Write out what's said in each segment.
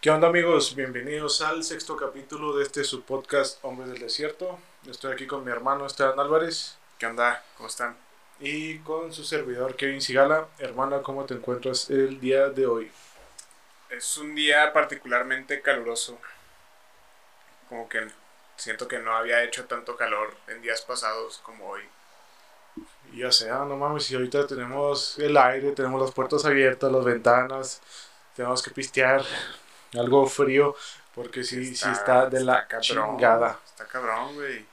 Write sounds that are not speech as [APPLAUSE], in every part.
¿Qué onda amigos? Bienvenidos al sexto capítulo de este su podcast Hombres del Desierto. Estoy aquí con mi hermano Esteban Álvarez. ¿Qué onda? ¿Cómo están? Y con su servidor Kevin Sigala. Hermana, ¿cómo te encuentras el día de hoy? Es un día particularmente caluroso. Como que siento que no había hecho tanto calor en días pasados como hoy. Y ya sea, no mames, si ahorita tenemos el aire, tenemos las puertas abiertas, las ventanas, tenemos que pistear algo frío, porque sí, sí está de la chingada. Está cabrón, güey.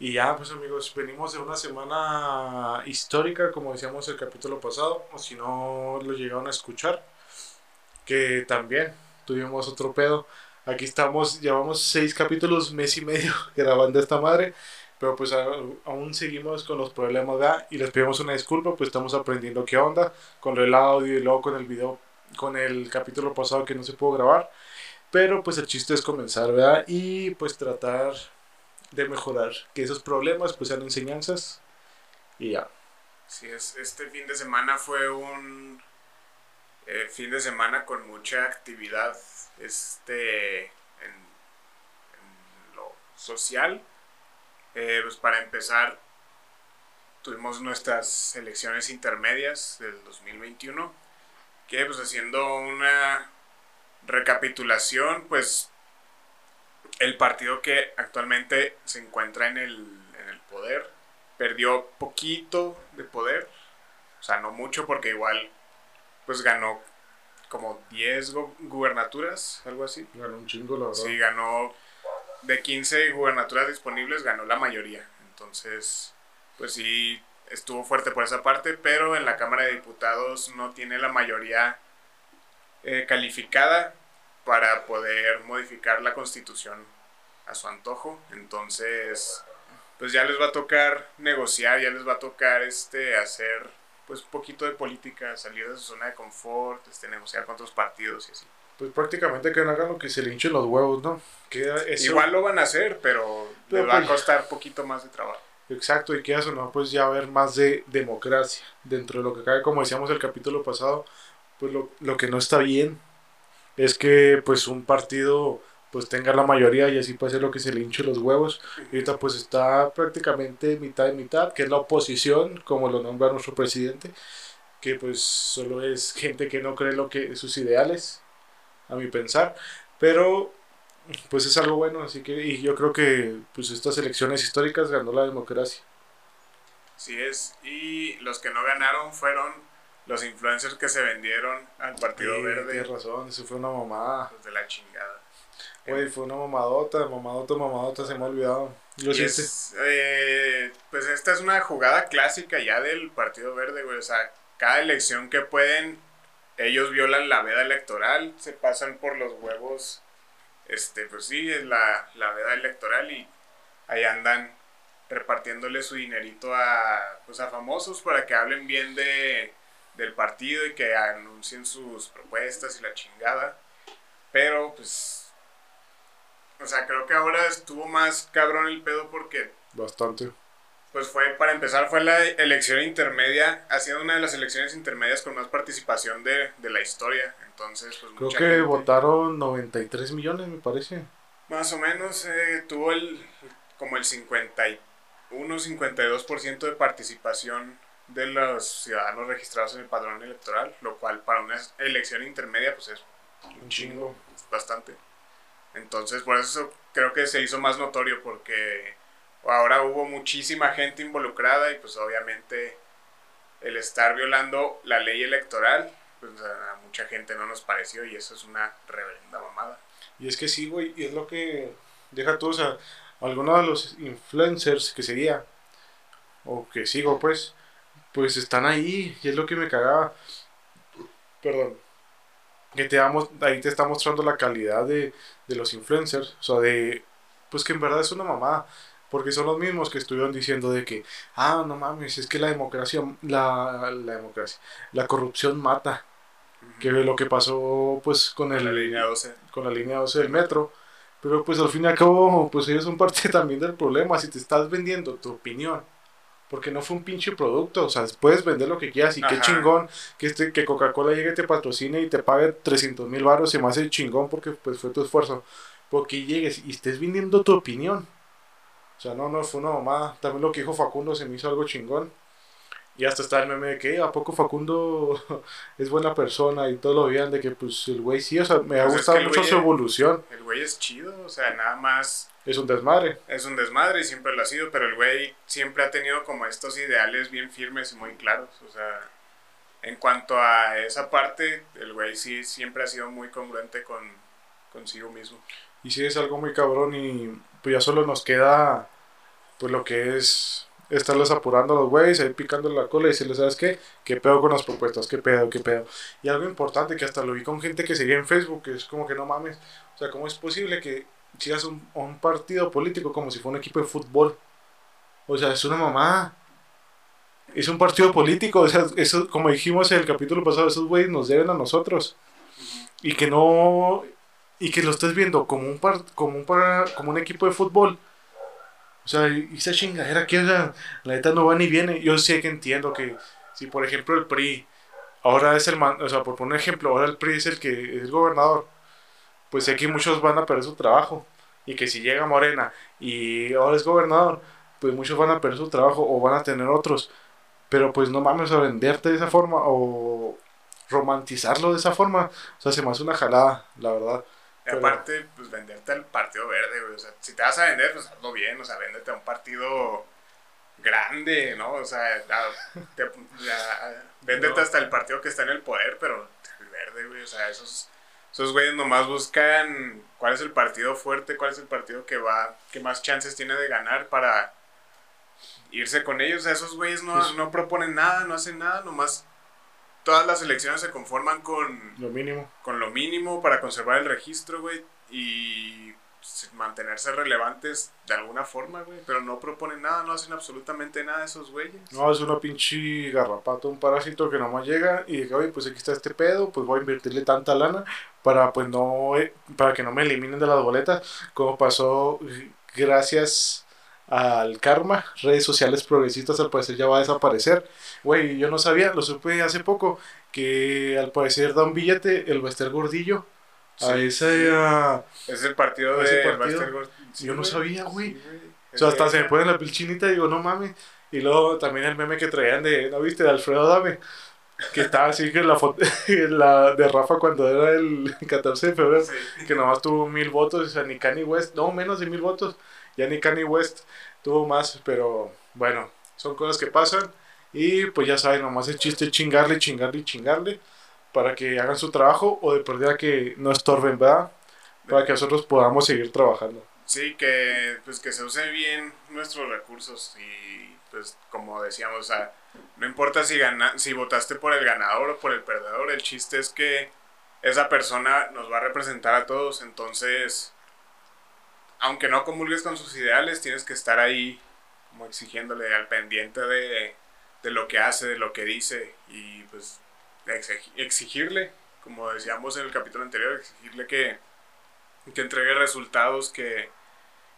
Y ya, pues amigos, venimos de una semana histórica, como decíamos el capítulo pasado, o si no lo llegaron a escuchar, que también tuvimos otro pedo. Aquí estamos, llevamos seis capítulos, mes y medio [LAUGHS] grabando esta madre, pero pues aún seguimos con los problemas, ¿verdad? Y les pedimos una disculpa, pues estamos aprendiendo qué onda con el audio y luego con el video, con el capítulo pasado que no se pudo grabar. Pero pues el chiste es comenzar, ¿verdad? Y pues tratar de mejorar, que esos problemas pues sean enseñanzas y ya. Sí, es, este fin de semana fue un eh, fin de semana con mucha actividad este, en, en lo social. Eh, pues para empezar, tuvimos nuestras elecciones intermedias del 2021, que pues haciendo una recapitulación, pues el partido que actualmente se encuentra en el, en el poder perdió poquito de poder, o sea, no mucho porque igual pues ganó como 10 gubernaturas, algo así. Ganó un chingo, la verdad. Sí, ganó de 15 gubernaturas disponibles, ganó la mayoría. Entonces, pues sí, estuvo fuerte por esa parte, pero en la Cámara de Diputados no tiene la mayoría eh, calificada para poder modificar la constitución a su antojo. Entonces, pues ya les va a tocar negociar, ya les va a tocar este hacer pues un poquito de política, salir de su zona de confort, este, negociar con otros partidos y así. Pues prácticamente que hagan lo que se le hinchen los huevos, ¿no? Que Igual lo van a hacer, pero, les va a pues costar poquito más de trabajo. Exacto, y que eso no, pues ya haber más de democracia dentro de lo que cae, como decíamos el capítulo pasado, pues lo, lo que no está bien es que pues un partido pues tenga la mayoría y así puede ser lo que se le hinche los huevos. Y ahorita pues está prácticamente mitad y mitad, que es la oposición, como lo nombra nuestro presidente, que pues solo es gente que no cree lo que sus ideales, a mi pensar, pero pues es algo bueno, así que y yo creo que pues estas elecciones históricas ganó la democracia. Así es, y los que no ganaron fueron los influencers que se vendieron al Partido Verde. Tienes razón, eso fue una mamada. Los de la chingada. Oye, fue una mamadota, mamadota, mamadota, se me ha olvidado. Lo eh, pues esta es una jugada clásica ya del Partido Verde, güey. O sea, cada elección que pueden, ellos violan la veda electoral, se pasan por los huevos, este, pues sí, es la, la veda electoral y ahí andan repartiéndole su dinerito a, pues a famosos para que hablen bien de, del partido y que anuncien sus propuestas y la chingada. Pero, pues, o sea, creo que ahora estuvo más cabrón el pedo porque... Bastante. Pues fue, para empezar, fue la elección intermedia. Ha sido una de las elecciones intermedias con más participación de, la historia. Entonces, pues Creo que votaron 93 millones, me parece. Más o menos, eh, tuvo el como el 51-52% de participación de los ciudadanos registrados en el padrón electoral, lo cual para una elección intermedia pues es un chingo, bastante. Entonces, por eso creo que se hizo más notorio porque ahora hubo muchísima gente involucrada y pues obviamente el estar violando la ley electoral, pues a mucha gente no nos pareció y eso es una reverenda mamada. Y es que sí, güey, y es lo que deja tú, o sea, algunos de los influencers que seguía, o que sigo pues, pues están ahí y es lo que me cagaba. Perdón que te damos, ahí te está mostrando la calidad de, los influencers, o sea, de, pues que en verdad es una mamada, porque son los mismos que estuvieron diciendo de que, ah, no mames, es que la democracia, la, la democracia, la corrupción mata, que lo que pasó pues con, el, la línea 12. con la línea 12 del metro, pero pues al fin y al cabo, pues ellos son parte [LAUGHS] también del problema, si te estás vendiendo tu opinión Porque no fue un pinche producto, o sea, puedes vender lo que quieras y qué Ajá. chingón que, este, que Coca-Cola llegue, te patrocine y te pague 300 mil baros, se me hace chingón porque pues fue tu esfuerzo. Porque llegues y estés vendiendo tu opinión. O sea, no, no, fue una mamada. También lo que dijo Facundo se me hizo algo chingón. Y hasta está el meme de que, "Eh, ¿a poco Facundo [LAUGHS] es buena persona? Y todo lo veían de que, pues, el güey sí, o sea, me ha Pues es gustado que mucho su evolución. El güey es chido, o sea, nada más Es un desmadre. es un desmadre y siempre lo ha sido, pero el güey siempre ha tenido como estos ideales bien firmes y muy claros, o sea, en cuanto a esa parte, el güey sí siempre ha sido muy congruente con consigo mismo. Y sí, es algo muy cabrón y pues ya solo nos queda, pues, lo que es estarles apurando a los güeyes, ahí picando la cola y decirles, ¿sabes qué? ¿Qué pedo con las propuestas? ¿Qué pedo? ¿Qué pedo? Y algo importante que hasta lo vi con gente que seguía en Facebook, que es como que no mames, o sea, ¿cómo es posible que sigas un, un partido político como si fuera un equipo de fútbol? O sea, es una mamá. Es un partido político, o sea, eso, como dijimos en el capítulo pasado, esos güeyes nos deben a nosotros. Y que no. Y que lo estés viendo como un, par, como un, par- como un equipo de fútbol. O sea, y esa chingadera que, o sea, la neta no va ni viene. Yo sé que entiendo que si, por ejemplo, el PRI ahora es el man, o sea, por poner ejemplo, ahora el PRI es el que es gobernador, pues sé que muchos van a perder su trabajo. Y que si llega Morena y ahora es gobernador, pues muchos van a perder su trabajo o van a tener otros. Pero pues no mames a venderte de esa forma o romantizarlo de esa forma. O sea, se me hace una jalada, la verdad. Y aparte, pues venderte al partido verde, güey, o sea, si te vas a vender, pues hazlo bien, o sea, véndete a un partido grande, ¿no? O sea, a- te- a- véndete No. hasta el partido que está en el poder, pero el verde, güey, o sea, esos, esos güeyes nomás buscan cuál es el partido fuerte, cuál es el partido que va, que más chances tiene de ganar para irse con ellos. O sea, esos güeyes no, Pues- no proponen nada, no hacen nada, nomás todas las elecciones se conforman con Lo mínimo. con lo mínimo para conservar el registro, güey, y mantenerse relevantes de alguna forma, güey, pero no proponen nada, no hacen absolutamente nada esos güeyes. No, es una pinche garrapata, un parásito que nomás llega y dice, oye, pues aquí está este pedo, pues voy a invertirle tanta lana para pues no, eh, para que no me eliminen de las boletas, como pasó eh, gracias al karma, redes sociales progresistas al parecer ya va a desaparecer. Güey, yo no sabía, lo supe hace poco, que al parecer da un billete el Bester Gordillo a Sí, ese... a- Es el partido ¿Ese de partido? Buster Gor- sí, Yo no sabía, güey. Sí, O sea, hasta Es se me pone la piel chinita y digo, no mames. Y luego también el meme que traían de, ¿no viste? De Alfredo Dame. Que estaba así que la foto [LAUGHS] la de Rafa cuando era el [LAUGHS] 14 de febrero, Sí. que nomás tuvo mil votos, o sea, ni Kanye West, no, menos de mil votos, ya ni Kanye West tuvo más, pero bueno, son cosas que pasan y pues ya saben, nomás el chiste chingarle, chingarle chingarle para que hagan su trabajo o de perdida que no estorben, ¿verdad? Para que nosotros podamos seguir trabajando. Sí, que pues que se use bien nuestros recursos y pues como decíamos, o sea, no importa si gana, si votaste por el ganador o por el perdedor, el chiste es que esa persona nos va a representar a todos, entonces aunque no comulgues con sus ideales, tienes que estar ahí como exigiéndole al pendiente de, de lo que hace, de lo que dice y pues exig- exigirle, como decíamos en el capítulo anterior, exigirle que, que entregue resultados, que,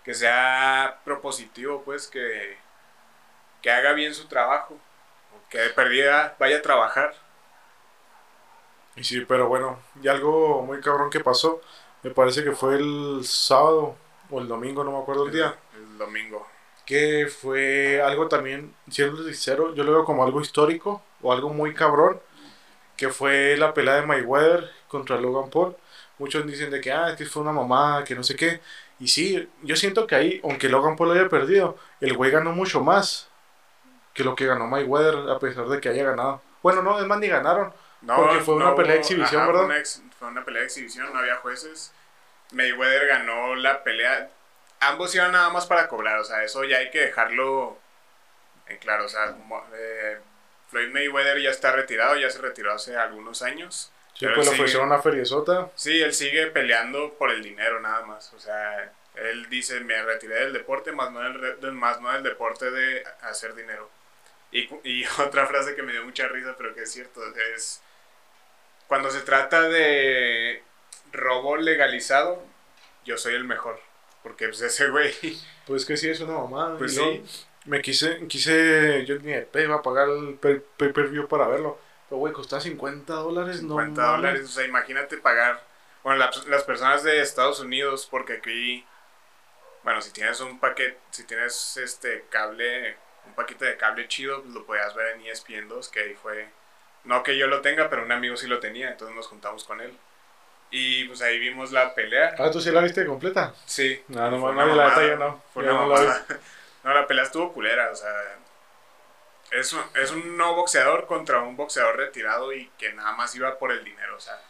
que sea propositivo, pues que, que haga bien su trabajo, que de perdida vaya a trabajar. Y sí, pero bueno, y algo muy cabrón que pasó, me parece que fue el sábado o el domingo, no me acuerdo el día, El domingo. que fue algo también, siendo sincero, yo lo veo como algo histórico o algo muy cabrón, que fue la pelea de Mayweather contra Logan Paul. Muchos dicen de que, ah, es que fue una mamada, que no sé qué. Y sí, yo siento que ahí, aunque Logan Paul haya perdido, el güey ganó mucho más que lo que ganó Mayweather, a pesar de que haya ganado. Bueno, no, es más, ni ganaron. No, Porque fue una pelea de exhibición, ¿verdad? una ex- fue una pelea de exhibición, no había jueces. Mayweather ganó la pelea. Ambos iban nada más para cobrar, o sea, eso ya hay que dejarlo en claro. O sea, eh, Floyd Mayweather ya está retirado, ya se retiró hace algunos años. Sí, pues le ofrecieron una feriezota. Sí, él sigue peleando por el dinero nada más. O sea, él dice, me retiré del deporte, más no del, más no del deporte de hacer dinero. Y, y [LAUGHS] otra frase que me dio mucha risa, pero que es cierto, es cuando se trata de robo legalizado, yo soy el mejor. Porque pues ese güey, Pues que sí, es una mamada. pues sí, me quise, quise, yo ni de iba a pagar el pay- pay-per-view para verlo. Pero, güey, costaba 50 dólares, no 50 mames. dólares. O sea, imagínate pagar. Bueno, la- las personas de Estados Unidos, porque aquí. Bueno, si tienes un paquete. Si tienes este cable. Un paquete de cable chido, pues lo podías ver en ESPN 2, que ahí fue. No que yo lo tenga, pero un amigo sí lo tenía, entonces nos juntamos con él. Y pues ahí vimos la pelea. Ah, ¿tú sí la viste completa? Sí. No, no, no, una la no. Fue Yo una no la. [LAUGHS] No, pelea estuvo culera, o sea. Es un, es un no boxeador contra un boxeador retirado y que nada más iba por el dinero, o sea.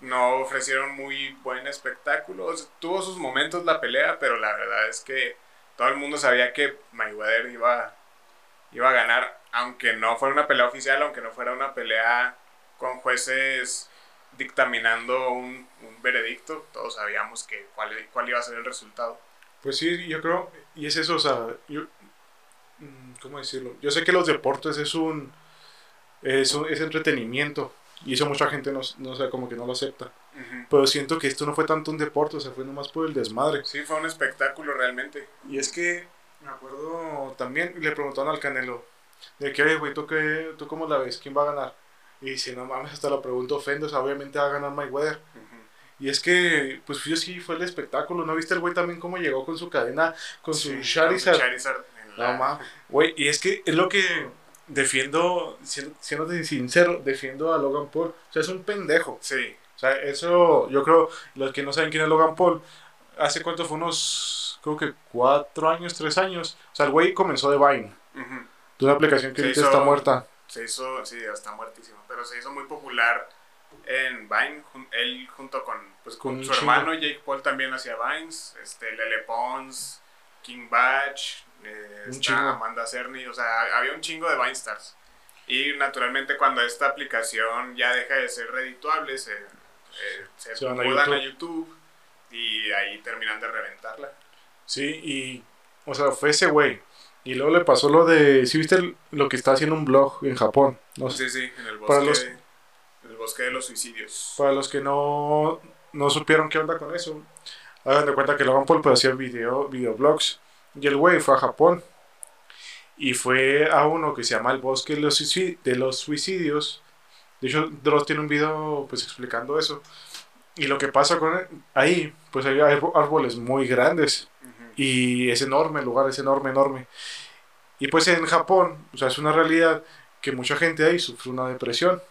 No ofrecieron muy buen espectáculo. O sea, tuvo sus momentos la pelea, pero la verdad es que todo el mundo sabía que Mayweather iba, iba a ganar, aunque no fuera una pelea oficial, aunque no fuera una pelea con jueces dictaminando un, un veredicto, todos sabíamos que cuál, cuál iba a ser el resultado. Pues sí, yo creo, y es eso, o sea, yo, mm, ¿cómo decirlo? Yo sé que los deportes es un, es, un- es entretenimiento, y eso mucha gente no, no sé, como que no lo acepta. Pero siento que esto no fue tanto un deporte, o sea, fue nomás por el desmadre. Sí, fue un espectáculo realmente. Y es que, me acuerdo, también le preguntaron al Canelo, de que, oye, güey, ¿tú, qué, ¿tú cómo la ves? ¿Quién va a ganar? Y dice, no mames, hasta lo pregunto ofendo, o sea, obviamente va a ganar Mayweather. Y es que, pues yo sí fue el espectáculo, ¿no viste el güey también cómo llegó con su cadena, con Sí, su Charizard? Charizard la- No mames, güey, y es que es lo que defiendo, siendo, sincero, defiendo a Logan Paul. O sea, es un pendejo. Sí, O sea, eso, yo creo, los que no saben quién es Logan Paul, hace cuánto fue unos, creo que cuatro años, tres años. O sea, el güey comenzó de Vine, ujú. de una aplicación que ahorita hizo- está muerta. Se hizo, sí, está muertísimo, pero se hizo muy popular en Vine, jun- él junto con, pues, Con su hermano Jake Paul también hacía Vines, este, Lele Pons, King Batch, eh, está. Amanda Cerny, o sea, había un chingo de Vine Stars. Y naturalmente cuando esta aplicación ya deja de ser redituable, se, eh, se, a mudan a YouTube. YouTube y ahí terminan de reventarla. Sí, y, o sea, fue ese güey. Y luego le pasó lo de, ¿sí viste el- lo que está haciendo un blog en Japón? No sé. Sí, sí, en el Para bosque, los- en el bosque de los suicidios. Para los que no, no supieron qué onda con eso, hagan de cuenta que Logan Paul pues, hacía video, videoblogs. Y el güey fue a Japón. Y fue a uno que se llama El Bosque de los, de los Suicidios. De hecho, Dross tiene un video pues explicando eso. Y lo que pasa con él- ahí, pues hay árboles muy grandes. Y es enorme, el lugar es enorme, enorme. Y pues en Japón, o sea, es una realidad que mucha gente ahí sufre una depresión.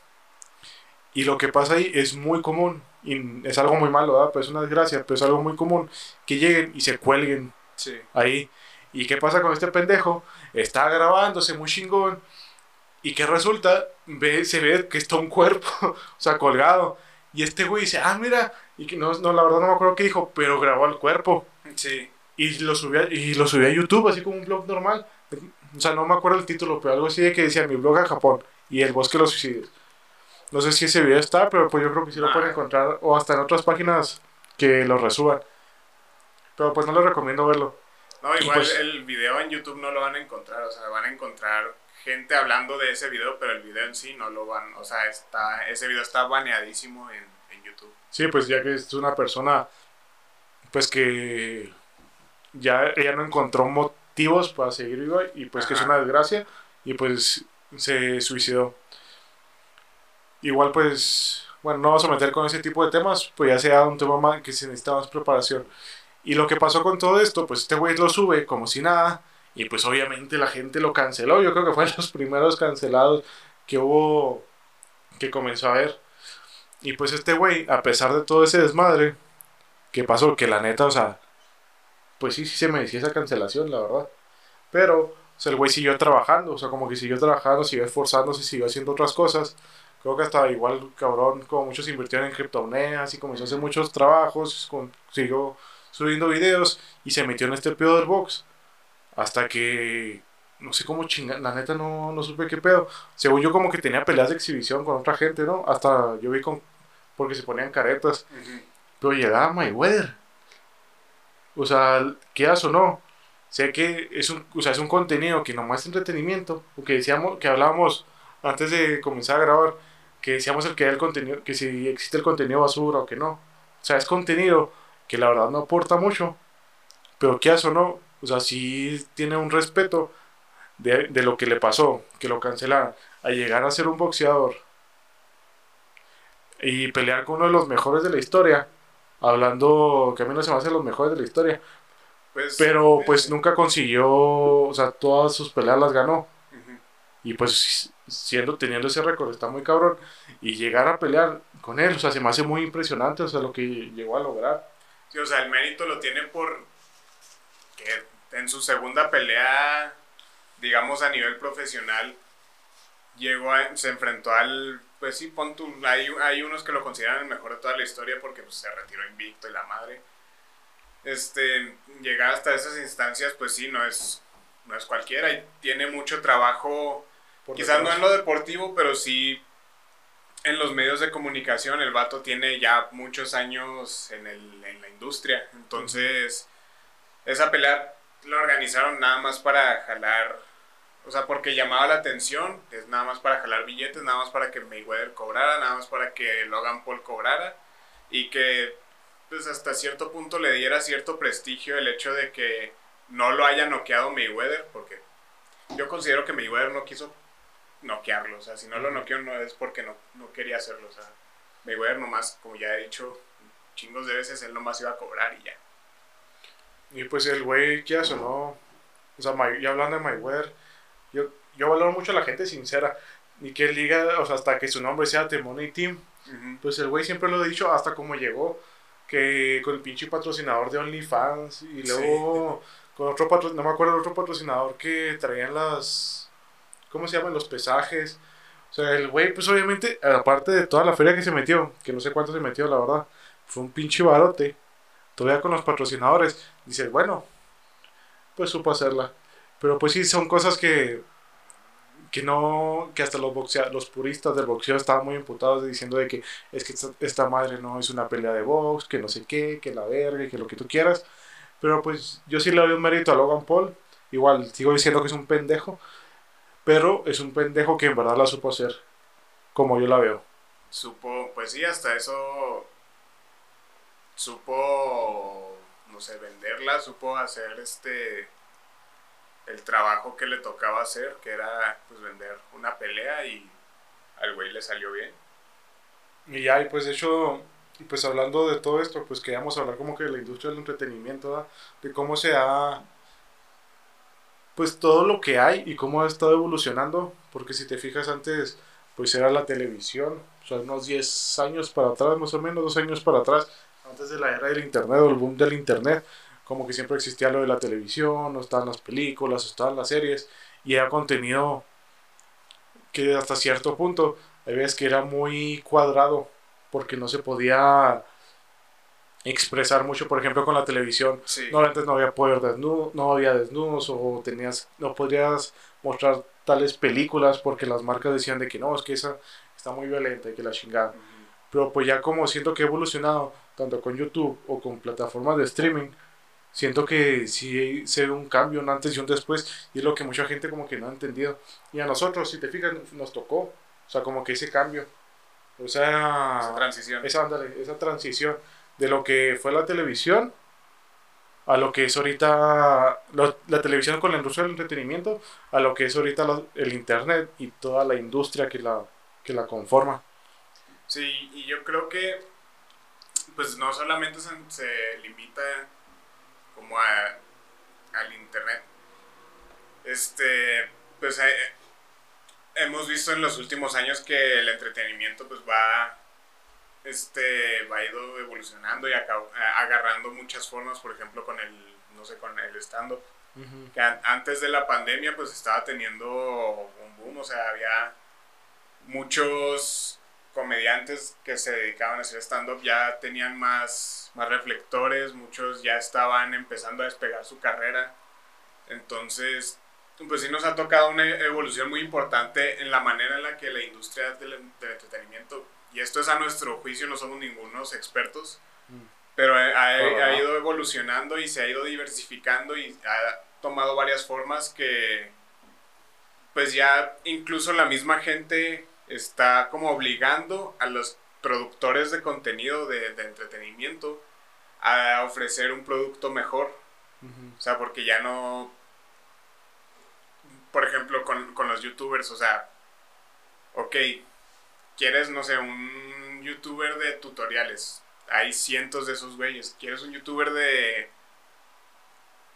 Y lo que pasa ahí es muy común, y es algo muy malo, ¿verdad? Pues es una desgracia, pero es algo muy común que lleguen y se cuelguen Sí. ahí. ¿Y qué pasa con este pendejo? Está grabándose muy chingón. Y que resulta, ve, se ve que está un cuerpo, [LAUGHS] o sea, colgado. Y este güey dice, ah, mira. Y que no, no, la verdad no me acuerdo qué dijo, pero grabó el cuerpo. Sí. Y lo subí a, y lo subí a YouTube, así como un blog normal. O sea, no me acuerdo el título, pero algo así de que decía mi blog a Japón y el bosque de los suicidios. No sé si ese video está, pero pues yo creo que sí lo Ah. pueden encontrar o hasta en otras páginas que lo resuban. Pero pues no les recomiendo verlo. No, igual pues- el video en YouTube no lo van a encontrar, o sea, van a encontrar gente hablando de ese video, pero el video en sí no lo van, o sea, está, ese video está baneadísimo en, en YouTube. Sí, pues ya que es una persona, pues que ya ella no encontró motivos para seguir viva y pues que es una desgracia y pues se suicidó. Igual pues, bueno, no vamos a meter con ese tipo de temas, pues ya sea un tema más que se necesita más preparación. Y lo que pasó con todo esto, pues este güey lo sube como si nada y pues obviamente la gente lo canceló. Yo creo que fue de [LAUGHS] los primeros cancelados que hubo, que comenzó a ver. Y pues este güey, a pesar de todo ese desmadre, que pasó, que la neta, o sea, pues sí, sí se merecía esa cancelación, la verdad. Pero, o sea, el güey siguió trabajando, o sea, como que siguió trabajando, siguió esforzándose, siguió haciendo otras cosas. Creo que hasta igual, cabrón, como muchos invirtieron en criptomonedas y comenzó a hacer muchos trabajos, siguió subiendo videos y se metió en este pedo del box. Hasta que, no sé cómo chingar, la neta no, no supe qué pedo. Según yo, como que tenía peleas de exhibición con otra gente, ¿no? Hasta yo vi con, porque se ponían caretas. Pero llegaba Mayweather. O sea, quieras o no. Sé que es un, o sea, es un contenido que nomás es entretenimiento. O que decíamos, que hablábamos antes de comenzar a grabar, que decíamos el que el contenido, que si existe el contenido basura o que no. O sea, es contenido que la verdad no aporta mucho. Pero quieras o no, o sea, sí tiene un respeto de, de lo que le pasó, que lo cancelaron, a llegar a ser un boxeador y pelear con uno de los mejores de la historia, hablando que a mí no se me hacen los mejores de la historia, Pues, pero eh, pues nunca consiguió, o sea, todas sus peleas las ganó. Y pues siendo, teniendo ese récord está muy cabrón. Y llegar a pelear con él, o sea, se me hace muy impresionante, o sea, lo que llegó a lograr. Sí, o sea, el mérito lo tiene por que en su segunda pelea, digamos a nivel profesional, llegó a- se enfrentó al, pues sí, pon tú, hay, hay unos que lo consideran el mejor de toda la historia porque pues, se retiró invicto y la madre. Este, llegar hasta esas instancias, pues sí, no es, no es cualquiera y tiene mucho trabajo Por Quizás no en lo deportivo, pero sí en los medios de comunicación. El vato tiene ya muchos años en, el, en la industria. Entonces, esa pelea la organizaron nada más para jalar, o sea, porque llamaba la atención, es nada más para jalar billetes, nada más para que Mayweather cobrara, nada más para que Logan Paul cobrara y que pues hasta cierto punto le diera cierto prestigio el hecho de que no lo haya noqueado Mayweather, porque yo considero que Mayweather no quiso noquearlo, o sea, si no lo noqueó no es porque no, no quería hacerlo, o sea, Mayweather nomás, como ya he dicho chingos de veces, él nomás iba a cobrar y ya. Y pues el güey, ¿qué hace, no? O sea, ya hablando de Mayweather, yo, yo valoro mucho a la gente sincera. Y que él diga, o sea, hasta que su nombre sea The Money Team. Pues el güey siempre lo he dicho hasta como llegó. Que con el pinche patrocinador de OnlyFans. Y luego con otro patrocinador, no me acuerdo, otro patrocinador que traían las. ¿Cómo se llaman? Los pesajes. O sea, el güey, pues obviamente, aparte de toda la feria que se metió, que no sé cuánto se metió, la verdad, fue un pinche barote. Todavía con los patrocinadores. Dices, bueno, pues supo hacerla. Pero pues sí, son cosas que. Que no. Que hasta los boxea, los puristas del boxeo estaban muy imputados diciendo de que es que esta, madre no es una pelea de box, que no sé qué, que la verga, que lo que tú quieras. Pero pues yo sí le doy un mérito a Logan Paul. Igual sigo diciendo que es un pendejo. Pero es un pendejo que en verdad la supo hacer. Como yo la veo. Supo, pues sí, hasta eso supo, no sé, venderla, supo hacer este el trabajo que le tocaba hacer, que era pues vender una pelea y al güey le salió bien. Y ya, y pues de hecho, pues hablando de todo esto, pues queríamos hablar como que de la industria del entretenimiento, ¿verdad? de cómo se ha, pues todo lo que hay y cómo ha estado evolucionando, porque si te fijas antes, pues era la televisión, o sea, unos 10 años para atrás, más o menos, dos años para atrás, antes de la era del internet o el boom del internet, como que siempre existía lo de la televisión, o estaban las películas, o estaban las series, y era contenido que hasta cierto punto hay veces que era muy cuadrado porque no se podía expresar mucho, por ejemplo, con la televisión. Sí. No, antes no había poder desnudo, no había desnudos o tenías, no podrías mostrar tales películas porque las marcas decían de que no, es que esa está muy violenta y que la chingada. Ujú. Pero pues ya como siento que he evolucionado, tanto con YouTube o con plataformas de streaming, siento que sí se ve un cambio, un antes y un después, y es lo que mucha gente como que no ha entendido. Y a nosotros, si te fijas, nos tocó, o sea, como que ese cambio. O sea, Esa transición. esa, ándale, esa transición de lo que fue la televisión a lo que es ahorita lo- la televisión con la industria del entretenimiento, a lo que es ahorita lo- el internet y toda la industria que la, que la conforma. Sí, y yo creo que pues no solamente se, se limita como a, al internet. Este, pues eh, hemos visto en los últimos años que el entretenimiento pues va este va ido evolucionando y acab- agarrando muchas formas, por ejemplo, con el no sé, con el stand up que an- antes de la pandemia pues estaba teniendo un boom, o sea, había muchos comediantes que se dedicaban a hacer stand-up ya tenían más, más reflectores, muchos ya estaban empezando a despegar su carrera. Entonces, pues sí nos ha tocado una evolución muy importante en la manera en la que la industria del, del entretenimiento, y esto es a nuestro juicio, no somos ningunos expertos, Mm. pero ha, ha- ido evolucionando y se ha ido diversificando y ha tomado varias formas que pues ya incluso la misma gente está como obligando a los productores de contenido de, de entretenimiento a ofrecer un producto mejor O sea, porque ya no... Por ejemplo, con, con los youtubers, o sea, ok, quieres, no sé, un youtuber de tutoriales. Hay cientos de esos güeyes. ¿Quieres un youtuber de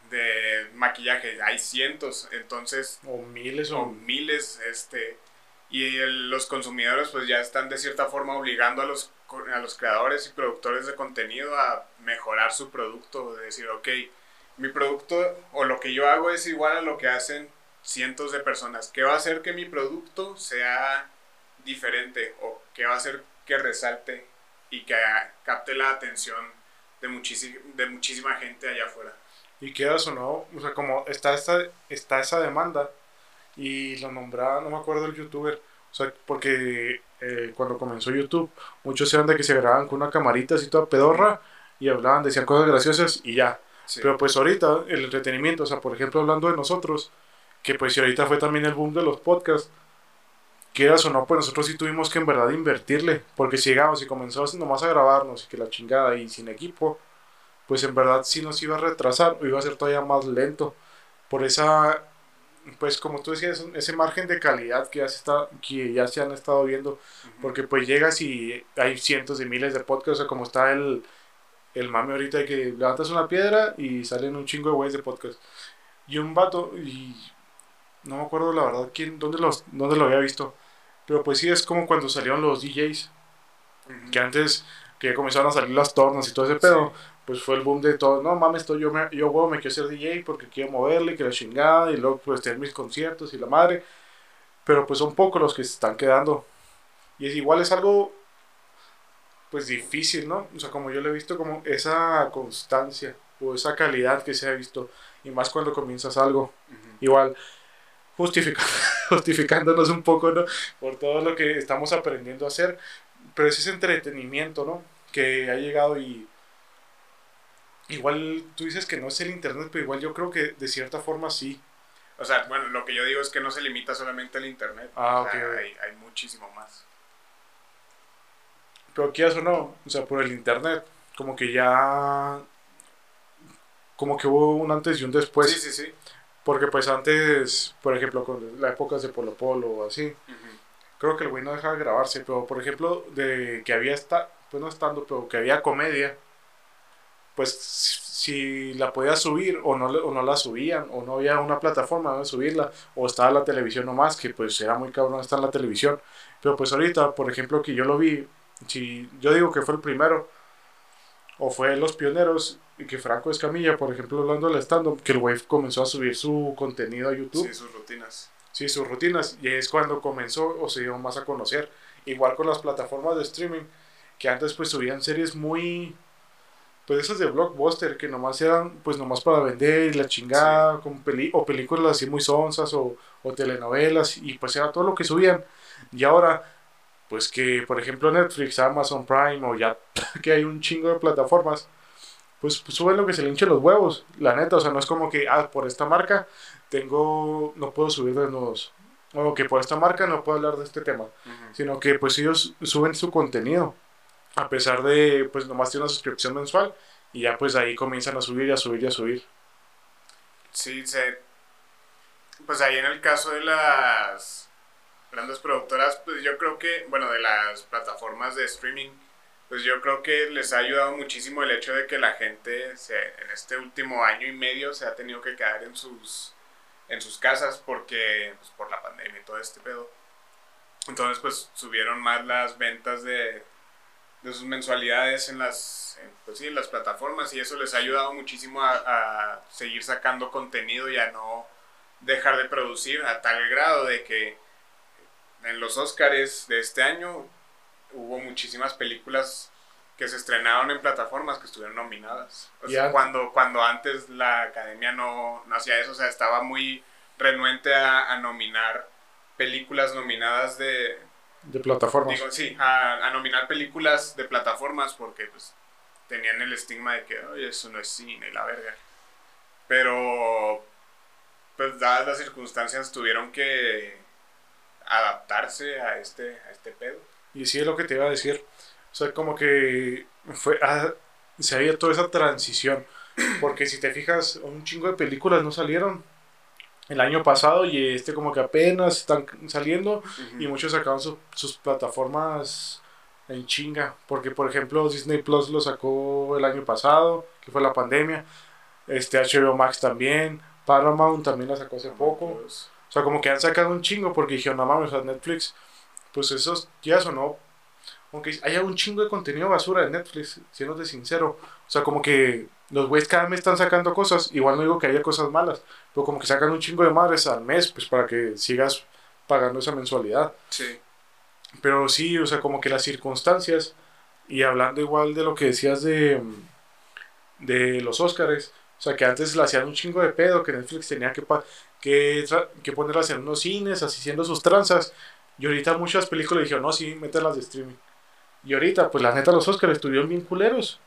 de maquillaje, hay cientos, entonces o miles o, miles este y los consumidores pues ya están de cierta forma obligando a los a los creadores y productores de contenido a mejorar su producto, de decir, ok, mi producto o lo que yo hago es igual a lo que hacen cientos de personas. ¿Qué va a hacer que mi producto sea diferente o qué va a hacer que resalte y que capte la atención de, de muchísima gente allá afuera. Y quedas o no, o sea, como está, esta, está esa demanda y lo nombraba, no me acuerdo el youtuber, o sea, porque eh, cuando comenzó YouTube, muchos eran de que se grababan con una camarita así toda pedorra y hablaban, decían cosas graciosas y ya. Pero pues ahorita el entretenimiento, o sea, por ejemplo, hablando de nosotros, que pues si ahorita fue también el boom de los podcasts, quieras o no, pues nosotros sí tuvimos que en verdad invertirle, porque si llegamos y comenzamos nomás a grabarnos y que la chingada y sin equipo, pues en verdad sí nos iba a retrasar o iba a ser todavía más lento. Por esa, pues como tú decías, ese margen de calidad que ya se, está, que ya se han estado viendo, porque pues llegas y hay cientos de miles de podcasts, o sea, como está el, el mame ahorita de que levantas una piedra y salen un chingo de güeyes de podcast. Y un vato, y no me acuerdo la verdad quién, dónde, los, dónde lo había visto, pero pues sí es como cuando salieron los DJs, que antes que comenzaron a salir las tornas y todo ese pedo, pues fue el boom de todo, no mames, esto, yo, me, yo huevo, me quiero ser DJ porque quiero moverle, que la chingada, y luego pues tener mis conciertos y la madre. Pero pues son pocos los que se están quedando. Y es igual es algo pues difícil, ¿no? O sea, como yo lo he visto como esa constancia o esa calidad que se ha visto. Y más cuando comienzas algo. Igual, justificando, [LAUGHS] justificándonos un poco, ¿no? Por todo lo que estamos aprendiendo a hacer. Pero es ese entretenimiento, ¿no? Que ha llegado y Igual tú dices que no es el internet, pero igual yo creo que de cierta forma sí. O sea, bueno, lo que yo digo es que no se limita solamente al internet. Ah, ok. Hay, hay, muchísimo más. Pero quieras o no, o sea, por el internet, como que ya. Como que hubo un antes y un después. Sí, sí, sí. Porque pues antes, por ejemplo, con las épocas de Polo Polo o así, creo que el güey no dejaba de grabarse, pero por ejemplo, de que había esta, pues no estando, pero que había comedia pues si la podía subir o no, o no la subían, o no había una plataforma donde subirla, o estaba la televisión nomás, que pues era muy cabrón estar en la televisión. Pero pues ahorita, por ejemplo, que yo lo vi, si yo digo que fue el primero, o fue los pioneros, y que Franco Escamilla, por ejemplo, hablando del stand que el güey comenzó a subir su contenido a YouTube. Sí, sus rutinas. Sí, sus rutinas, y es cuando comenzó o se dio más a conocer. Igual con las plataformas de streaming, que antes pues subían series muy pues esas de blockbuster que nomás eran pues nomás para vender y la chingada con peli o películas así muy sonsas o, o, telenovelas y pues era todo lo que subían. Y ahora pues que por ejemplo Netflix, Amazon Prime o ya [LAUGHS] que hay un chingo de plataformas pues, suben lo que se le hinche los huevos la neta. O sea no es como que ah por esta marca tengo no puedo subir de nuevos o que por esta marca no puedo hablar de este tema sino que pues ellos suben su contenido a pesar de, pues nomás tiene una suscripción mensual y ya pues ahí comienzan a subir y a subir y a subir. Sí, se, pues ahí en el caso de las grandes productoras, pues yo creo que, bueno, de las plataformas de streaming, pues yo creo que les ha ayudado muchísimo el hecho de que la gente se, en este último año y medio se ha tenido que quedar en sus, en sus casas porque, pues, por la pandemia y todo este pedo. Entonces, pues subieron más las ventas de, de sus mensualidades en las, pues sí, en las plataformas y eso les ha ayudado muchísimo a, seguir sacando contenido y a no dejar de producir a tal grado de que en los Oscars de este año hubo muchísimas películas que se estrenaron en plataformas que estuvieron nominadas. O sea, cuando, cuando antes la academia no, no, hacía eso, o sea, estaba muy renuente a nominar películas nominadas de, de plataformas. Digo, sí, a, nominar películas de plataformas porque pues tenían el estigma de que, oye, eso no es cine, la verga. Pero, pues dadas las circunstancias, tuvieron que adaptarse a este, a este pedo. Y sí es lo que te iba a decir. O sea, como que fue, ah, se había toda esa transición. Porque si te fijas, un chingo de películas no salieron el año pasado y este como que apenas están saliendo y muchos sacaron sus plataformas en chinga. Porque por ejemplo Disney Plus lo sacó el año pasado, que fue la pandemia. Este HBO Max también. Paramount también la sacó hace poco. O sea, como que han sacado un chingo porque dijeron, no mames, a Netflix, pues eso ya sonó. Aunque haya un chingo de contenido basura de Netflix, siendo sincero. O sea, como que los güeyes cada mes están sacando cosas. Igual no digo que haya cosas malas, pero como que sacan un chingo de madres al mes, pues para que sigas pagando esa mensualidad. Sí. Pero sí, o sea, como que las circunstancias, y hablando igual de lo que decías de, de los Óscares, o sea, que antes le hacían un chingo de pedo, que Netflix tenía que, que, que ponerlas en unos cines, así haciendo sus tranzas. Y ahorita muchas películas dijeron, no, sí, mételas de streaming. Y ahorita, pues la neta, los Oscars estuvieron bien culeros.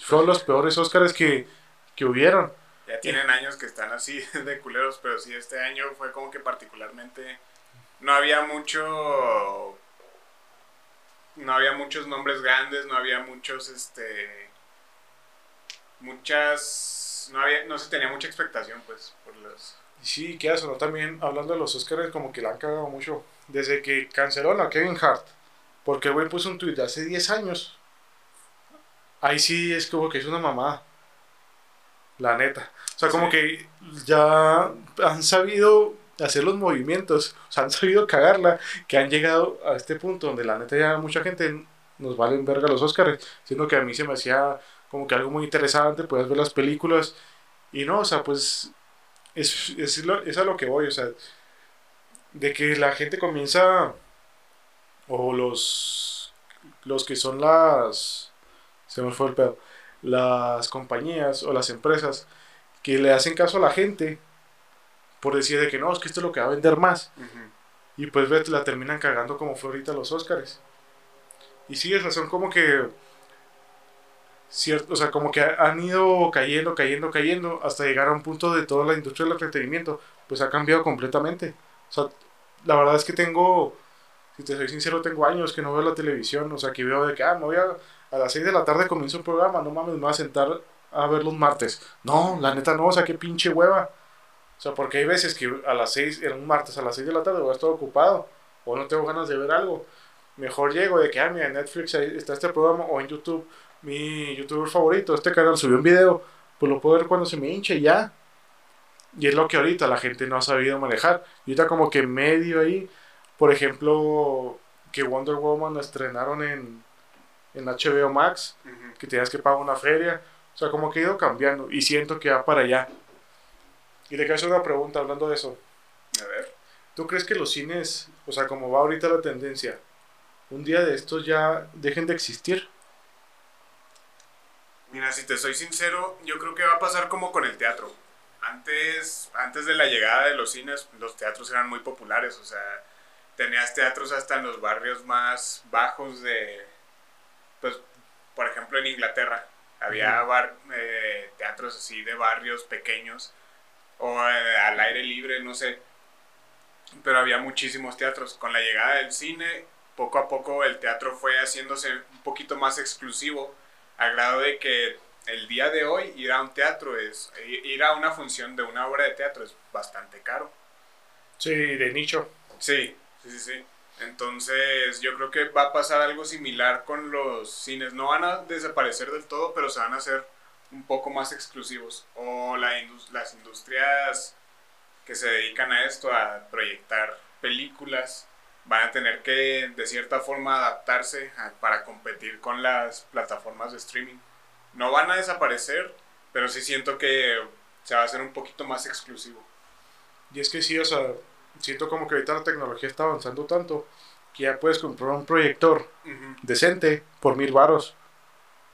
Fueron los peores Oscars que, que hubieron. Ya tienen años que están así [LAUGHS] de culeros, pero sí, este año fue como que particularmente. No había mucho. No había muchos nombres grandes, no había muchos, este. Muchas. No, había, no se tenía mucha expectación, pues, por los. Sí, qué eso, ¿no? También hablando de los Oscars, como que la han cagado mucho. Desde que canceló a Kevin Hart porque el güey puso un tweet de hace 10 años. Ahí sí es como que es una mamá. La neta. O sea, como que ya han sabido hacer los movimientos, o sea, han sabido cagarla, que han llegado a este punto donde la neta ya mucha gente nos valen verga los Oscars, siendo que a mí se me hacía como que algo muy interesante, puedes ver las películas y no, o sea, pues es, es, es a lo que voy, o sea, de que la gente comienza o los, los que son las, se me fue el pedo, las compañías o las empresas que le hacen caso a la gente por decir de que no, es que esto es lo que va a vender más. Y pues ves, la terminan cagando como fue ahorita los Oscars. Y sí, esas son como que cierto, o sea, como que han ido cayendo, cayendo, cayendo, hasta llegar a un punto de toda la industria del entretenimiento, pues ha cambiado completamente. O sea, la verdad es que tengo si te soy sincero, tengo años que no veo la televisión, o sea, que veo de que, ah, me voy a, a las 6 de la tarde comienzo un programa, no mames, me voy a sentar a ver los martes. No, la neta no, o sea, qué pinche hueva. O sea, porque hay veces que a las 6, en un martes a las 6 de la tarde voy a estar ocupado, o no tengo ganas de ver algo. Mejor llego de que, ah, mira, en Netflix está este programa, o en YouTube, mi youtuber favorito, este canal subió un video, pues lo puedo ver cuando se me hinche ya. Y es lo que ahorita la gente no ha sabido manejar. Y ahorita como que medio ahí por ejemplo, que Wonder Woman la estrenaron en, en HBO Max, que tenías que pagar una feria. O sea, como que ha ido cambiando y siento que va para allá. Y te quiero hacer una pregunta hablando de eso. A ver. ¿Tú crees que los cines, o sea, como va ahorita la tendencia, un día de estos ya dejen de existir? Mira, si te soy sincero, yo creo que va a pasar como con el teatro. Antes, antes de la llegada de los cines, los teatros eran muy populares, o sea, tenías teatros hasta en los barrios más bajos de, pues, por ejemplo, en Inglaterra. Había eh, teatros así de barrios pequeños o eh, al aire libre, no sé. Pero había muchísimos teatros. Con la llegada del cine, poco a poco el teatro fue haciéndose un poquito más exclusivo, a grado de que el día de hoy ir a un teatro es, ir a una función de una obra de teatro es bastante caro. Sí, de nicho. Sí, Sí, sí, sí. Entonces yo creo que va a pasar algo similar con los cines. No van a desaparecer del todo, pero se van a hacer un poco más exclusivos. O la las industrias que se dedican a esto, a proyectar películas, van a tener que de cierta forma adaptarse para competir con las plataformas de streaming. No van a desaparecer, pero sí siento que se va a hacer un poquito más exclusivo. Y es que sí, o sea, siento como que ahorita la tecnología está avanzando tanto que ya puedes comprar un proyector decente por mil varos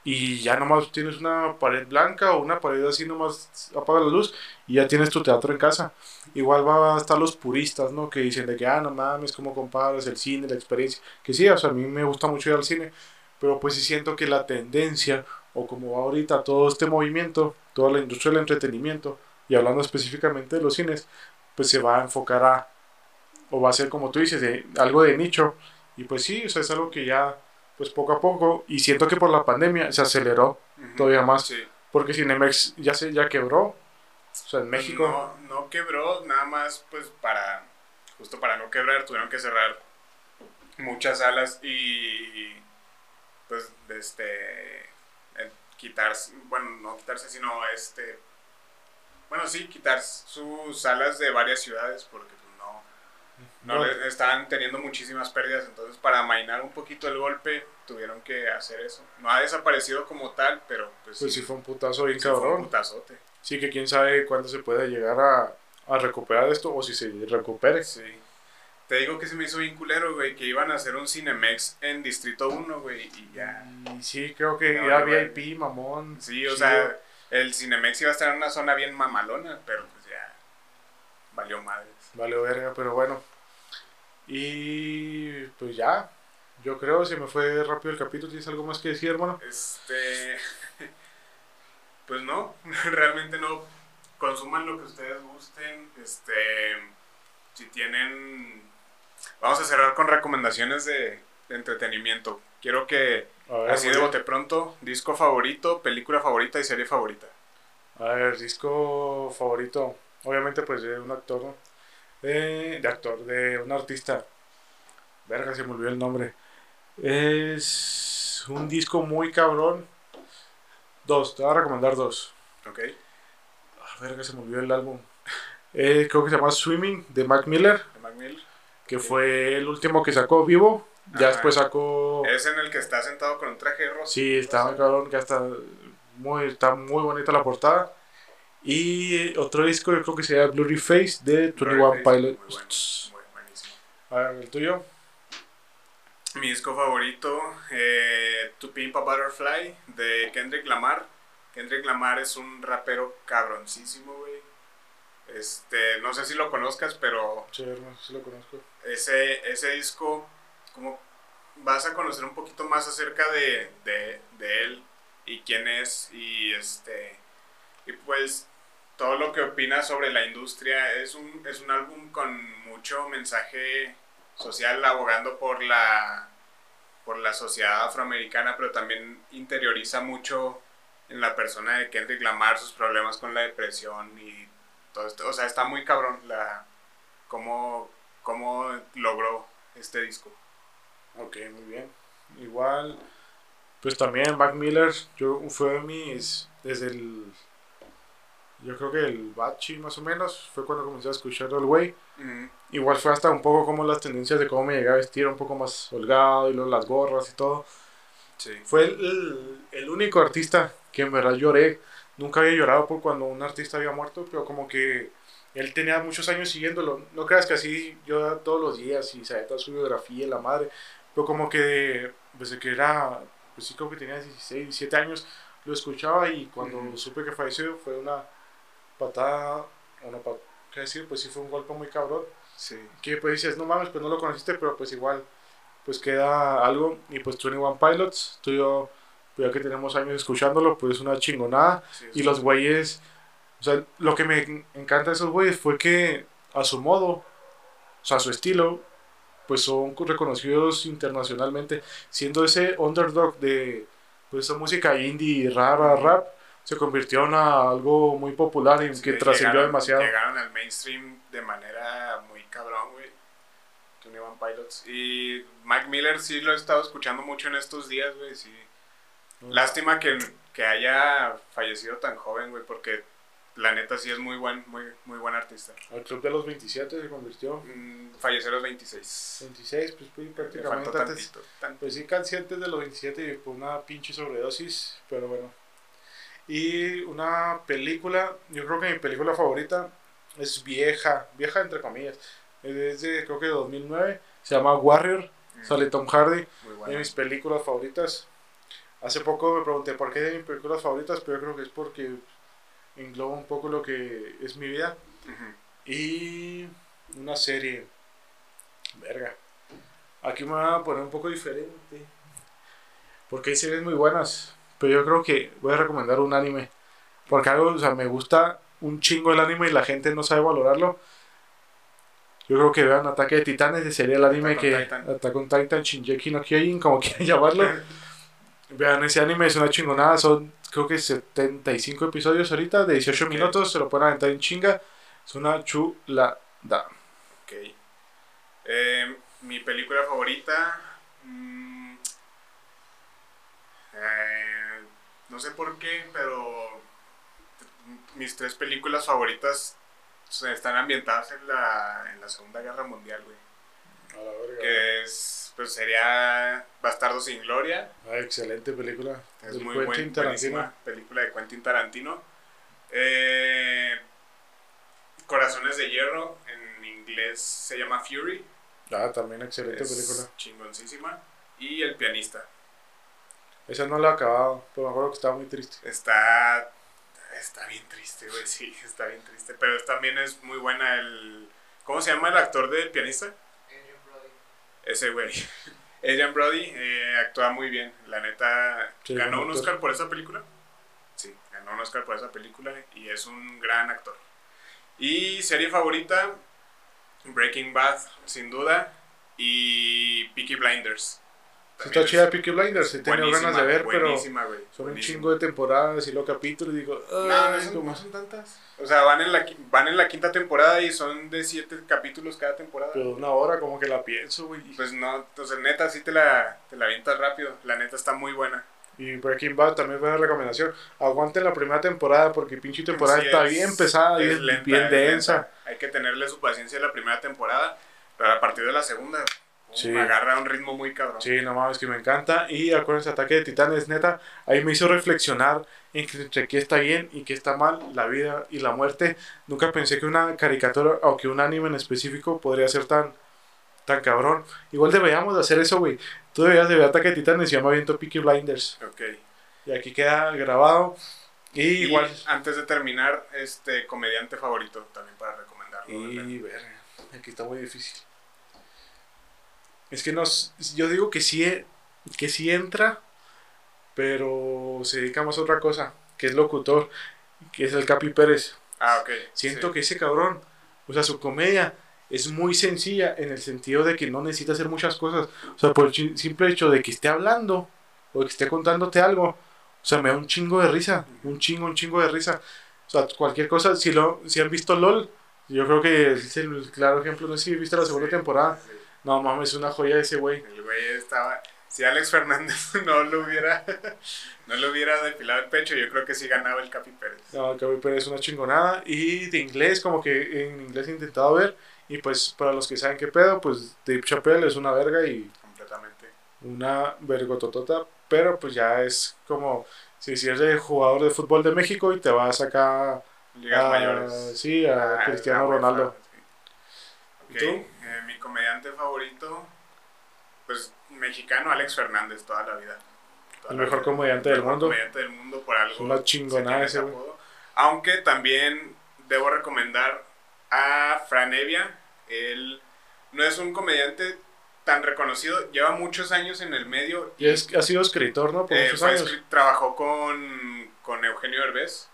y ya nomás tienes una pared blanca o una pared así nomás apaga la luz y ya tienes tu teatro en casa. Igual va a estar los puristas, ¿no? Que dicen de que, ah, no mames, como comparas el cine, la experiencia. Que sí, o sea, a mí me gusta mucho ir al cine, pero pues sí siento que la tendencia o como va ahorita todo este movimiento, toda la industria del entretenimiento, y hablando específicamente de los cines, pues se va a enfocar a o va a ser como tú dices, de, algo de nicho. Y pues sí, o sea, es algo que ya, pues poco a poco, y siento que por la pandemia se aceleró todavía más. Porque Cinemex ya se ya quebró. O sea, en Pues México. No, no quebró, nada más pues para, justo para no quebrar, tuvieron que cerrar muchas salas y pues este, quitarse, bueno, no quitarse, sino este, bueno, sí, quitar sus salas de varias ciudades porque no, no, No. le- estaban teniendo muchísimas pérdidas, entonces para amainar un poquito el golpe tuvieron que hacer eso. No ha desaparecido como tal, pero pues, Pues sí fue un putazo bien sí fue un cabrón. putazote. Sí que quién sabe cuándo se puede llegar a, a recuperar esto o si se recupere. Sí. Te digo que se me hizo bien culero, güey, que iban a hacer un Cinemex en Distrito 1, güey, y ya. Y sí, creo que No, ya VIP, mamón. Sí, o chido. sea, el Cinemex iba a estar en una zona bien mamalona, pero pues ya valió madres. Vale, verga, pero bueno. Y pues ya. Yo creo, se me fue rápido el capítulo. ¿Tienes algo más que decir, hermano? Este. [LAUGHS] Pues no, [LAUGHS] realmente no. Consuman lo que ustedes gusten. Este. Si tienen. Vamos a cerrar con recomendaciones de, de entretenimiento. Quiero que, ver, así de bote pronto, disco favorito, película favorita y serie favorita. A ver, disco favorito. Obviamente, pues de un actor, ¿no? De, de actor, de un artista. Verga, se me olvidó el nombre. Es un disco muy cabrón. Dos, te voy a recomendar dos. ¿Ok? Ah, verga, se me olvidó el álbum. Eh, creo que se llama Swimming de Mac Miller, De Mac Miller. que fue el último que sacó vivo. Ya después sacó. Es en el que está sentado con un traje rosa. Sí, está muy cabrón, que está muy, está muy bonita la portada. Y otro disco, yo creo que se llama Blurry Face de 21 Blurry Face, Pilots. Bueno, muy. A ver, el tuyo. Mi disco favorito, eh, To Pimp a Butterfly, de Kendrick Lamar. Kendrick Lamar es un rapero cabroncísimo, güey. Este, no sé si lo conozcas, pero Sí, hermano, sí lo conozco. ese, ese disco, como vas a conocer un poquito más acerca de, de, de él y quién es y este y pues todo lo que opina sobre la industria es un, es un álbum con mucho mensaje social abogando por la por la sociedad afroamericana pero también interioriza mucho en la persona de Kendrick Lamar sus problemas con la depresión y todo esto o sea está muy cabrón la cómo cómo logró este disco. Ok, muy bien. Igual, pues también Mac Miller, yo fue mis, desde el, yo creo que el Bachi más o menos, fue cuando comencé a escucharlo el güey. Igual fue hasta un poco como las tendencias de cómo me llegué a vestir, un poco más holgado y luego las gorras y todo. Sí. Fue el, el, único artista que en verdad lloré. Nunca había llorado por cuando un artista había muerto, pero como que él tenía muchos años siguiéndolo. No creas que así yo todos los días y sabía toda su biografía, la madre. Pero como que desde que era, pues sí creo que tenía 16, 17 años, lo escuchaba y cuando supe que falleció fue una patada, una patada, ¿qué decir? Pues sí fue un golpe muy cabrón Sí. que pues dices, no mames, pues no lo conociste, pero pues igual, pues queda algo. Y pues 21 Pilots, tú y yo, pues ya que tenemos años escuchándolo, pues es una chingonada. sí, Y sí. los güeyes, o sea, lo que me en- encanta de esos güeyes fue que a su modo, o sea, a su estilo, pues son reconocidos internacionalmente, siendo ese underdog de pues esa música indie rara, rap, se convirtió en algo muy popular y Sí, que trascendió demasiado. Llegaron al mainstream de manera muy cabrón, güey. 21 Pilots. Y Mac Miller sí lo he estado escuchando mucho en estos días, güey. Sí. Lástima que, que haya fallecido tan joven, güey, porque la neta sí es muy buen, muy, muy buen artista. Al club de los 27 se convirtió. Mm, falleció a los 26. 26, pues, pues prácticamente faltó antes. tantito. tan- Pues sí, casi antes de los 27 y por una pinche sobredosis, pero bueno. Y una película, yo creo que mi película favorita es vieja, vieja entre comillas. Es de creo que 2009, se llama Warrior, Mm, sale Tom Hardy, de mis películas favoritas. Hace poco me pregunté por qué de mis películas favoritas, pero yo creo que es porque engloba un poco lo que es mi vida. Y una serie. Verga. Aquí me voy a poner un poco diferente. Porque hay series muy buenas. Pero yo creo que voy a recomendar un anime. Porque algo, o sea, me gusta un chingo el anime y la gente no sabe valorarlo. Yo creo que vean Ataque de Titanes, ese sería el anime Attack que. Attack on Titan, Shinjeki no Kyojin, como [LAUGHS] quieran llamarlo. Vean ese anime, es una chingonada. Son creo que 75 episodios ahorita, de 18 Ok. minutos, se lo pueden aventar en chinga. Es una chulada. Ok. Eh, mi película favorita. mm, eh, no sé por qué, pero mis tres películas favoritas están ambientadas en la, en la Segunda Guerra Mundial, güey. A la verga. Que es, pues sería Bastardo sin Gloria. Ah, excelente película. Es muy Quentin buen, Tarantino. buenísima película de Quentin Tarantino. Eh, Corazones de Hierro, en inglés se llama Fury. Ah, también excelente es película. chingoncísima. Y El pianista. Esa no la he acabado, pero me acuerdo que estaba muy triste. Está, está bien triste, güey, sí, [LAUGHS] está bien triste. Pero también es muy buena el... ¿Cómo se llama el actor del pianista? Adrian Brody. Ese güey. [LAUGHS] Adrian Brody eh, actúa muy bien. La neta, Sí, ganó un. Oscar por esa película. Sí, ganó un Oscar por esa película y es un gran actor. Y serie favorita, Breaking Bad, sin duda. Y Peaky Blinders. Sí, está es chida Peaky Blinders, he tenido ganas de ver, pero son un chingo de temporadas y luego capítulos y digo, No, no son, no son tantas. O sea, van en, la, van en la quinta temporada y son de siete capítulos cada temporada. pero una hora como que la pienso, güey. Pues no, entonces neta, sí te la, te la avientas rápido. La neta está muy buena. Y Breaking Bad también fue una recomendación. Aguanten la primera temporada porque pinche temporada Sí, está es- bien pesada y es es lenta, bien densa. Hay que tenerle su paciencia en la primera temporada, pero a partir de la segunda, Sí. agarra un ritmo muy cabrón. Sí, no mames, que me encanta. Y acuérdense, Ataque de Titanes, neta, ahí me hizo reflexionar en que entre qué está bien y qué está mal, la vida y la muerte. Nunca pensé que una caricatura o que un anime en específico podría ser tan, tan cabrón. Igual deberíamos de hacer eso, güey. Tú deberías de ver Ataque de Titanes y yo me aviento Peaky Blinders. Ok. Y aquí queda grabado. Y Y igual. antes de terminar, este comediante favorito también para recomendarlo. Y verga, aquí está muy difícil. Es que nos, yo digo que sí, que sí entra, pero se dedica más a otra cosa, que es locutor, que es el Capi Pérez. Ah, ok. Siento sí. que ese cabrón, o sea, su comedia es muy sencilla en el sentido de que no necesita hacer muchas cosas. O sea, por el simple hecho de que esté hablando o que esté contándote algo, o sea, me da un chingo de risa, un chingo, un chingo de risa. O sea, cualquier cosa, si, lo, si han visto LOL, yo creo que es el claro ejemplo, no sé si viste la segunda Sí, temporada. sí. No mames, es una joya ese güey. El güey estaba. Si Alex Fernández [LAUGHS] no lo hubiera. [LAUGHS] No le hubiera depilado el pecho, yo creo que sí ganaba el Capi Pérez. No, Capi Pérez es una chingonada. Y de inglés, como que en inglés he intentado ver. Y pues para los que saben qué pedo, pues Dave Chappelle es una verga y Completamente. una vergototota, pero pues ya es como si, si eres el jugador de fútbol de México y te vas acá Ligas a, mayores. sí, a Ah, Cristiano Ronaldo. sí. ¿Y tú? Eh, mi comediante favorito, pues mexicano, Alex Fernández, toda la vida. Toda El la mejor vida. comediante El del mejor mundo. comediante del mundo por algo. Es una chingonada ese, apodo. Aunque también debo recomendar a Fran Evia. Él no es un comediante tan reconocido, lleva muchos años en el medio Y es, ha sido escritor, ¿no? Por eh, muchos años. trabajó con, con Eugenio Derbez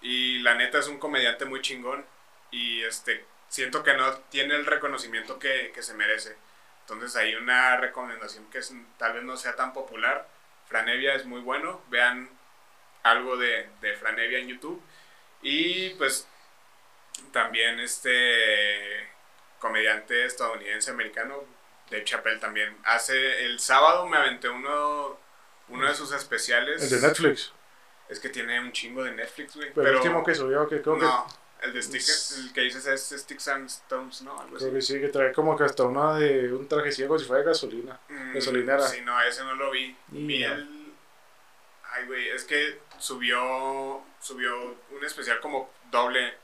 y la neta es un comediante muy chingón y este siento que no tiene el reconocimiento que, que se merece. Entonces hay una recomendación que es- tal vez no sea tan popular. Franevia es muy bueno, vean algo de, de Franevia en YouTube. Y pues también este comediante estadounidense americano, Dave Chappelle también. Hace el sábado me aventé uno, uno de sus especiales. El de Netflix. Es que tiene un chingo de Netflix, güey. Pero, el último que subió, que creo no, el de Stick, Es- el que dices es Sticks and Stones, ¿no? Algo creo así. que sí, que trae como que hasta una de un trajecillo como si fuera de gasolina. Mm, gasolinera. Sí, no, ese no lo vi. Y Vi no. el... Ay, güey, es que subió, subió un especial como doble.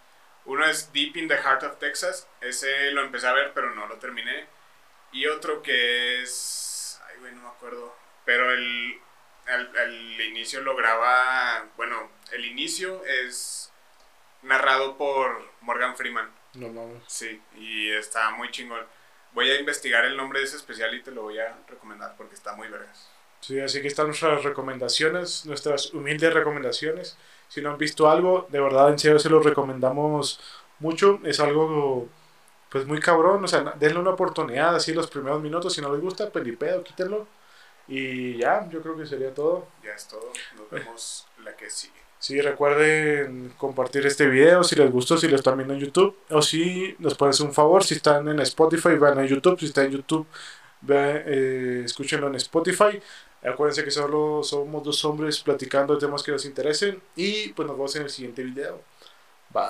Uno es Deep in the Heart of Texas. Ese lo empecé a ver, pero no lo terminé. Y otro que es... Ay, güey, no me acuerdo. Pero el, el, el inicio lo graba... Bueno, el inicio es narrado por Morgan Freeman. No mames. Sí, y está muy chingón. Voy a investigar el nombre de ese especial y te lo voy a recomendar porque está muy vergas. Sí, así que están nuestras recomendaciones, nuestras humildes recomendaciones. Si no han visto algo, de verdad, en serio, se los recomendamos mucho. Es algo, pues, muy cabrón. O sea, denle una oportunidad así los primeros minutos. Si no les gusta, pues ni pedo, quítenlo. Y ya, yo creo que sería todo. Ya es todo. Nos vemos la que sigue. Sí, recuerden compartir este video si les gustó, si lo están viendo en YouTube. O si nos pueden hacer un favor, si están en Spotify, van a YouTube. Si están en YouTube, vean, eh, escúchenlo en Spotify. Acuérdense que solo somos dos hombres platicando de temas que nos interesen. Y pues nos vemos en el siguiente video. Bye.